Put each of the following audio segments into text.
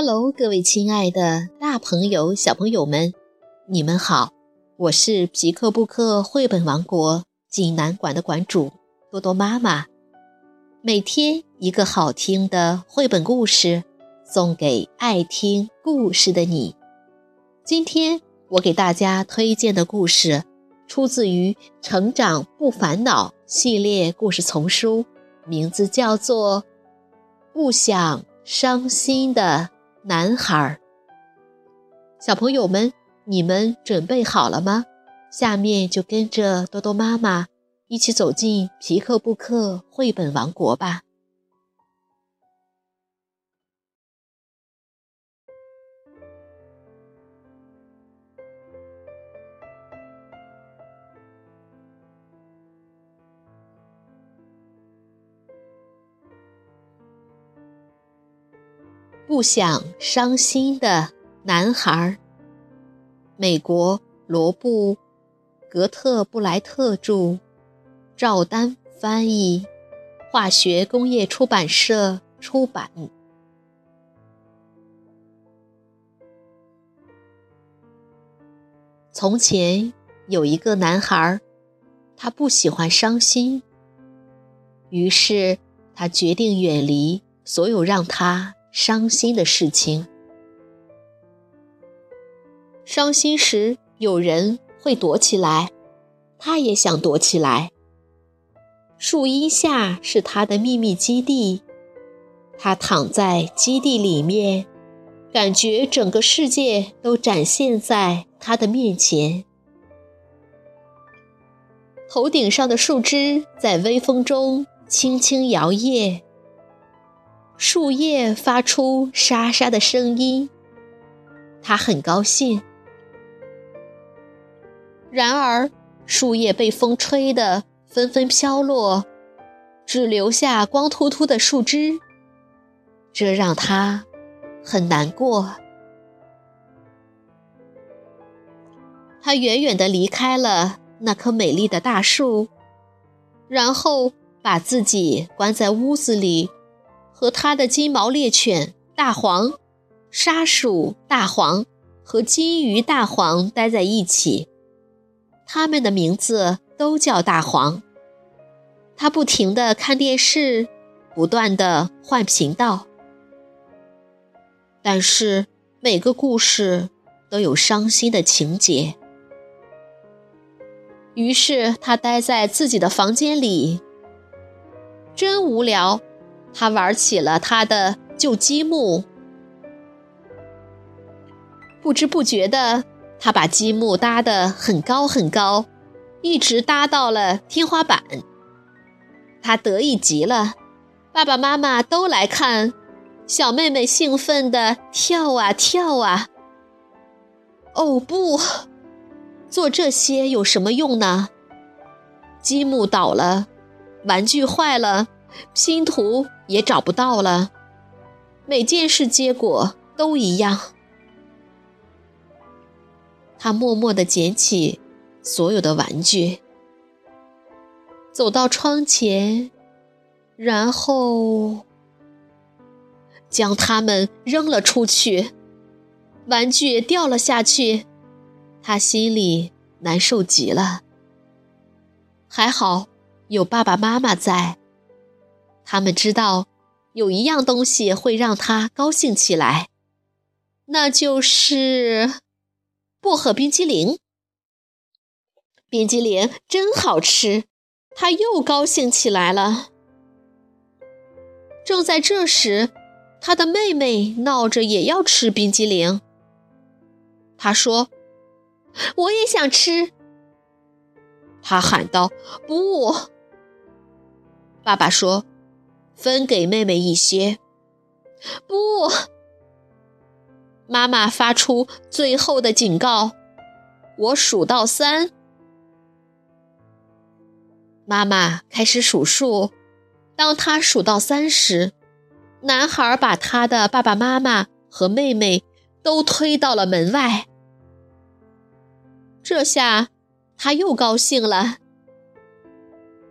Hello，各位亲爱的大朋友、小朋友们，你们好！我是皮克布克绘本王国济南馆的馆主多多妈妈。每天一个好听的绘本故事，送给爱听故事的你。今天我给大家推荐的故事，出自于《成长不烦恼》系列故事丛书，名字叫做《不想伤心的》。男孩儿，小朋友们，你们准备好了吗？下面就跟着多多妈妈一起走进皮克布克绘本王国吧。不想伤心的男孩。美国罗布·格特布莱特著，赵丹翻译，化学工业出版社出版。从前有一个男孩，他不喜欢伤心，于是他决定远离所有让他。伤心的事情，伤心时有人会躲起来，他也想躲起来。树荫下是他的秘密基地，他躺在基地里面，感觉整个世界都展现在他的面前。头顶上的树枝在微风中轻轻摇曳。树叶发出沙沙的声音，他很高兴。然而，树叶被风吹得纷纷飘落，只留下光秃秃的树枝，这让他很难过。他远远地离开了那棵美丽的大树，然后把自己关在屋子里。和他的金毛猎犬大黄、沙鼠大黄和金鱼大黄待在一起，他们的名字都叫大黄。他不停地看电视，不断地换频道，但是每个故事都有伤心的情节。于是他待在自己的房间里，真无聊。他玩起了他的旧积木，不知不觉的，他把积木搭得很高很高，一直搭到了天花板。他得意极了，爸爸妈妈都来看，小妹妹兴奋地跳啊跳啊。哦不，做这些有什么用呢？积木倒了，玩具坏了。拼图也找不到了，每件事结果都一样。他默默地捡起所有的玩具，走到窗前，然后将它们扔了出去。玩具掉了下去，他心里难受极了。还好有爸爸妈妈在。他们知道，有一样东西会让他高兴起来，那就是薄荷冰激凌。冰激凌真好吃，他又高兴起来了。正在这时，他的妹妹闹着也要吃冰激凌。他说：“我也想吃。”他喊道：“不！”爸爸说。分给妹妹一些。不，妈妈发出最后的警告。我数到三，妈妈开始数数。当她数到三时，男孩把他的爸爸妈妈和妹妹都推到了门外。这下他又高兴了。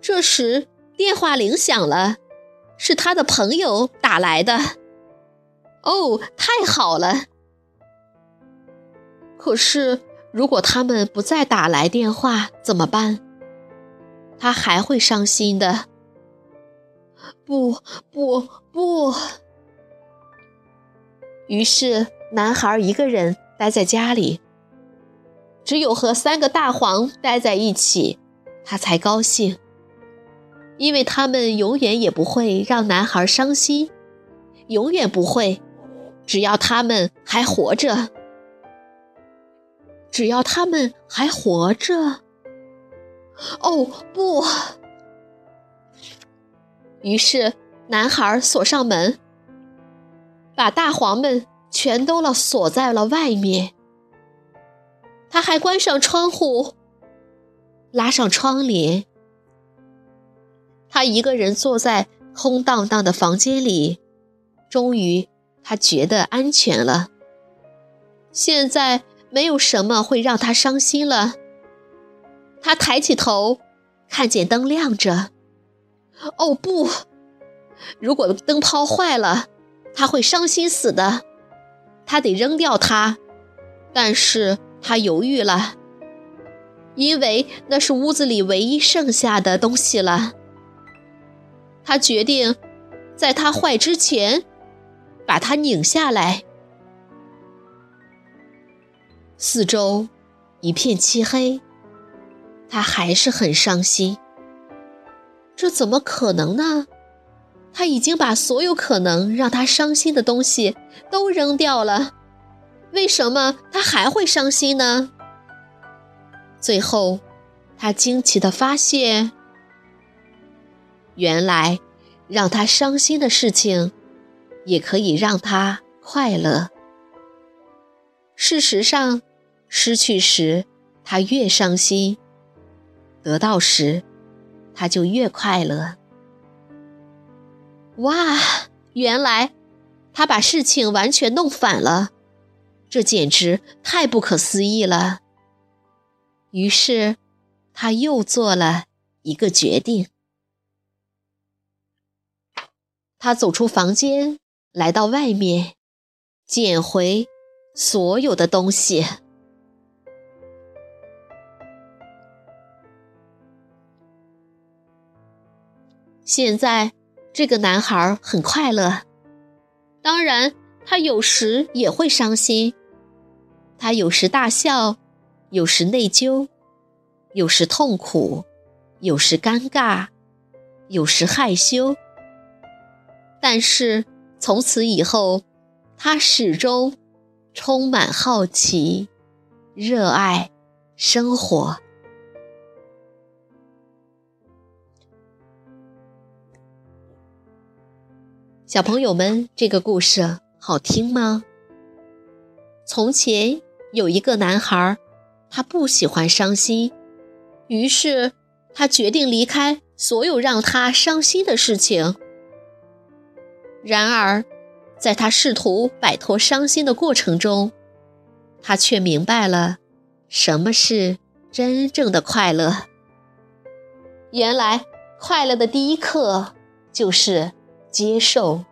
这时电话铃响了。是他的朋友打来的。哦，太好了！可是，如果他们不再打来电话怎么办？他还会伤心的。不不不！于是，男孩一个人待在家里，只有和三个大黄待在一起，他才高兴，因为他们永远也不会让男孩伤心，永远不会，只要他们还活着。只要他们还活着。哦不！于是男孩锁上门，把大黄们全都了锁在了外面。他还关上窗户，拉上窗帘。他一个人坐在空荡荡的房间里，终于他觉得安全了。现在。没有什么会让他伤心了。他抬起头，看见灯亮着。哦不！如果灯泡坏了，他会伤心死的。他得扔掉它，但是他犹豫了，因为那是屋子里唯一剩下的东西了。他决定，在它坏之前，把它拧下来。四周一片漆黑，他还是很伤心。这怎么可能呢？他已经把所有可能让他伤心的东西都扔掉了，为什么他还会伤心呢？最后，他惊奇地发现，原来让他伤心的事情，也可以让他快乐。事实上。失去时，他越伤心；得到时，他就越快乐。哇，原来他把事情完全弄反了，这简直太不可思议了。于是，他又做了一个决定。他走出房间，来到外面，捡回所有的东西。现在，这个男孩很快乐。当然，他有时也会伤心。他有时大笑，有时内疚，有时痛苦，有时尴尬，有时害羞。但是从此以后，他始终充满好奇，热爱生活。小朋友们，这个故事好听吗？从前有一个男孩，他不喜欢伤心，于是他决定离开所有让他伤心的事情。然而，在他试图摆脱伤心的过程中，他却明白了什么是真正的快乐。原来，快乐的第一课就是。接受，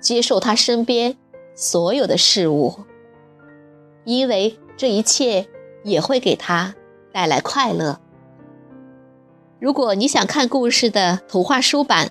接受他身边所有的事物，因为这一切也会给他带来快乐。如果你想看故事的图画书版，